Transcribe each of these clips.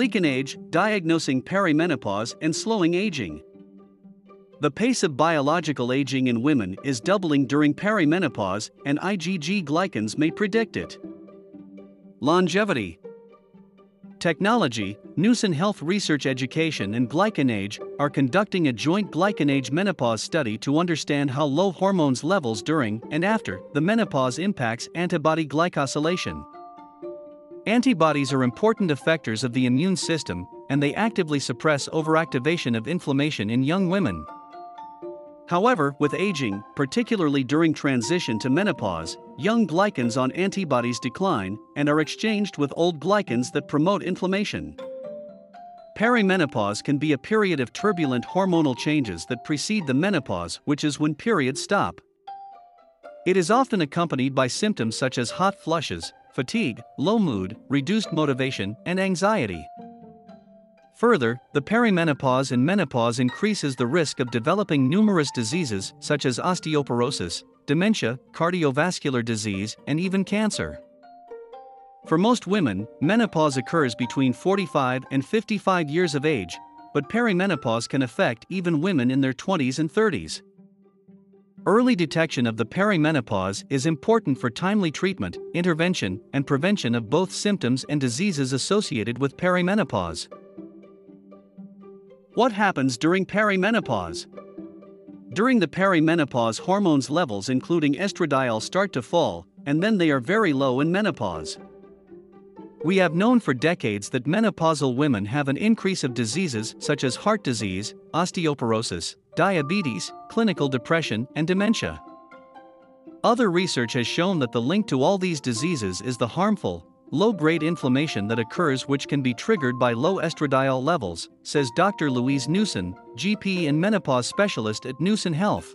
GlycanAge, diagnosing perimenopause and slowing aging. The pace of biological aging in women is doubling during perimenopause, and IgG glycans may predict it. Longevity Technology, Newson Health Research Education and GlycanAge are conducting a joint GlycanAge menopause study to understand how low hormones levels during and after the menopause impacts antibody glycosylation. Antibodies are important effectors of the immune system, and they actively suppress overactivation of inflammation in young women. However, with aging, particularly during transition to menopause, young glycans on antibodies decline and are exchanged with old glycans that promote inflammation. Perimenopause can be a period of turbulent hormonal changes that precede the menopause, which is when periods stop. It is often accompanied by symptoms such as hot flushes, fatigue, low mood, reduced motivation, and anxiety. Further, the perimenopause and menopause increases the risk of developing numerous diseases such as osteoporosis, dementia, cardiovascular disease, and even cancer. For most women, menopause occurs between 45 and 55 years of age, but perimenopause can affect even women in their 20s and 30s. Early detection of the perimenopause is important for timely treatment, intervention, and prevention of both symptoms and diseases associated with perimenopause. What happens during perimenopause? During the perimenopause, hormones levels including estradiol start to fall, and then they are very low in menopause. We have known for decades that menopausal women have an increase of diseases such as heart disease, osteoporosis, diabetes, clinical depression, and dementia. Other research has shown that the link to all these diseases is the harmful, low grade inflammation that occurs, which can be triggered by low estradiol levels, says Dr. Louise Newson, GP and menopause specialist at Newson Health.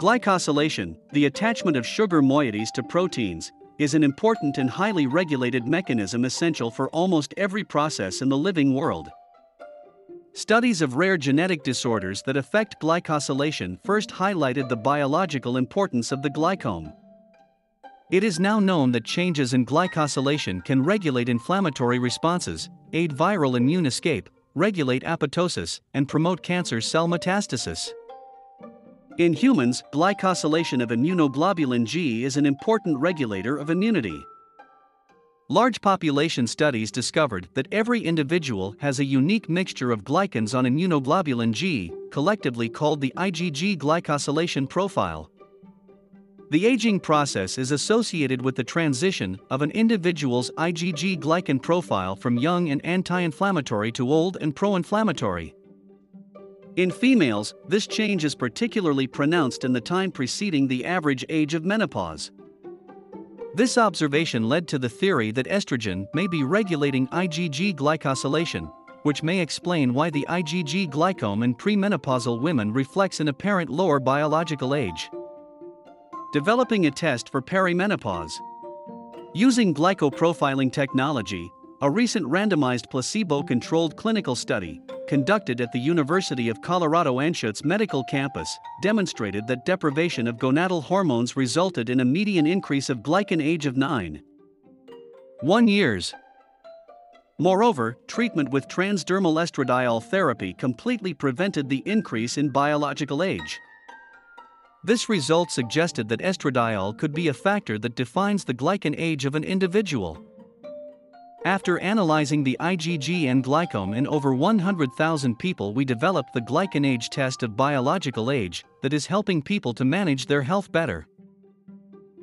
Glycosylation, the attachment of sugar moieties to proteins, is an important and highly regulated mechanism essential for almost every process in the living world. Studies of rare genetic disorders that affect glycosylation first highlighted the biological importance of the glycome. It is now known that changes in glycosylation can regulate inflammatory responses, aid viral immune escape, regulate apoptosis, and promote cancer cell metastasis. In humans, glycosylation of immunoglobulin G is an important regulator of immunity. Large population studies discovered that every individual has a unique mixture of glycans on immunoglobulin G, collectively called the IgG glycosylation profile. The aging process is associated with the transition of an individual's IgG glycan profile from young and anti inflammatory to old and pro inflammatory. In females, this change is particularly pronounced in the time preceding the average age of menopause. This observation led to the theory that estrogen may be regulating IgG glycosylation, which may explain why the IgG glycome in premenopausal women reflects an apparent lower biological age. Developing a test for perimenopause. Using glycoprofiling technology, a recent randomized placebo controlled clinical study, conducted at the University of Colorado Anschutz Medical Campus, demonstrated that deprivation of gonadal hormones resulted in a median increase of glycan age of 9. 1 years. Moreover, treatment with transdermal estradiol therapy completely prevented the increase in biological age. This result suggested that estradiol could be a factor that defines the glycan age of an individual. After analyzing the IgG N-glycome in over 100,000 people, we developed the glycan age test of biological age that is helping people to manage their health better.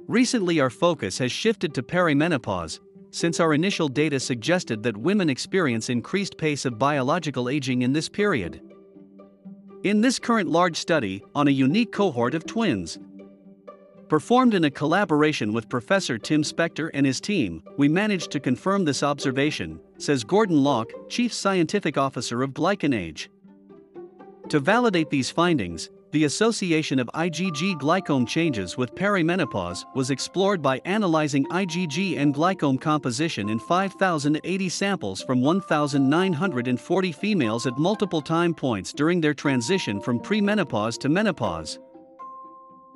Recently, our focus has shifted to perimenopause, since our initial data suggested that women experience increased pace of biological aging in this period. In this current large study, on a unique cohort of twins, performed in a collaboration with Professor Tim Spector and his team, we managed to confirm this observation, says Gordan Lauc, Chief Scientific Officer of GlycanAge. To validate these findings, the association of IgG glycome changes with perimenopause was explored by analyzing IgG N-glycome composition in 5,080 samples from 1,940 females at multiple time points during their transition from premenopause to menopause.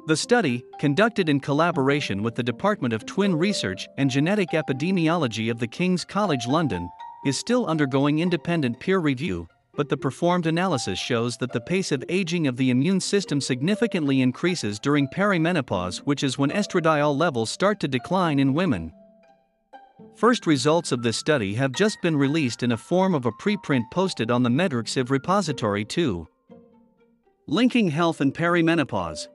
The study, conducted in collaboration with the Department of Twin Research and Genetic Epidemiology of the King's College London, is still undergoing independent peer review, but the performed analysis shows that the pace of aging of the immune system significantly increases during perimenopause, which is when estradiol levels start to decline in women. First results of this study have just been released in a form of a preprint posted on the MedRxiv repository too. Linking health and perimenopause.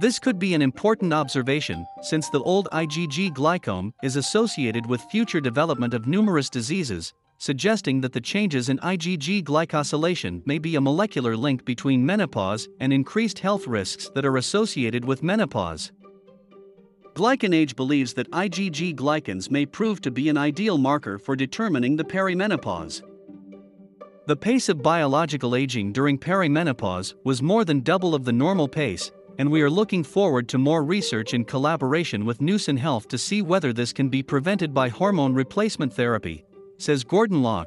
This could be an important observation, since the old IgG glycome is associated with future development of numerous diseases, suggesting that the changes in IgG glycosylation may be a molecular link between menopause and increased health risks that are associated with menopause. GlycanAge believes that IgG glycans may prove to be an ideal marker for determining the perimenopause. The pace of biological aging during perimenopause was more than double of the normal pace, and we are looking forward to more research in collaboration with Newson Health to see whether this can be prevented by hormone replacement therapy, says Gordan Lauc.